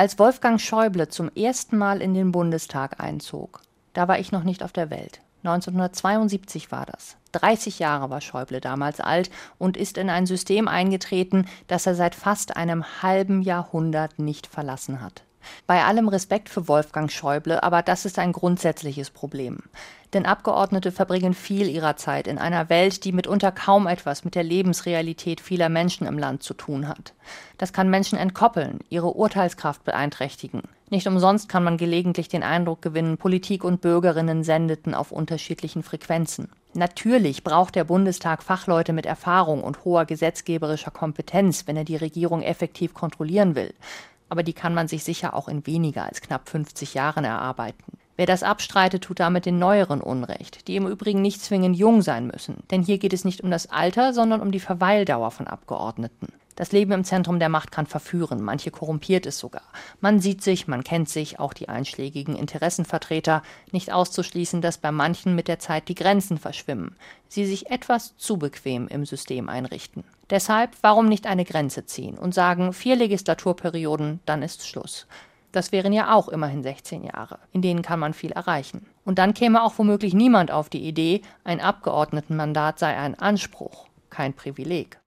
Als Wolfgang Schäuble zum ersten Mal in den Bundestag einzog, da war ich noch nicht auf der Welt. 1972 war das. 30 Jahre war Schäuble damals alt und ist in ein System eingetreten, das er seit fast einem halben Jahrhundert nicht verlassen hat. Bei allem Respekt für Wolfgang Schäuble, aber das ist ein grundsätzliches Problem. Denn Abgeordnete verbringen viel ihrer Zeit in einer Welt, die mitunter kaum etwas mit der Lebensrealität vieler Menschen im Land zu tun hat. Das kann Menschen entkoppeln, ihre Urteilskraft beeinträchtigen. Nicht umsonst kann man gelegentlich den Eindruck gewinnen, Politik und Bürgerinnen sendeten auf unterschiedlichen Frequenzen. Natürlich braucht der Bundestag Fachleute mit Erfahrung und hoher gesetzgeberischer Kompetenz, wenn er die Regierung effektiv kontrollieren will aber die kann man sich sicher auch in weniger als knapp 50 Jahren erarbeiten. Wer das abstreitet, tut damit den Neueren Unrecht, die im Übrigen nicht zwingend jung sein müssen, denn hier geht es nicht um das Alter, sondern um die Verweildauer von Abgeordneten. Das Leben im Zentrum der Macht kann verführen, manche korrumpiert es sogar. Man sieht sich, man kennt sich, auch die einschlägigen Interessenvertreter, nicht auszuschließen, dass bei manchen mit der Zeit die Grenzen verschwimmen, sie sich etwas zu bequem im System einrichten. Deshalb, warum nicht eine Grenze ziehen und sagen, vier Legislaturperioden, dann ist Schluss. Das wären ja auch immerhin 16 Jahre. In denen kann man viel erreichen. Und dann käme auch womöglich niemand auf die Idee, ein Abgeordnetenmandat sei ein Anspruch, kein Privileg.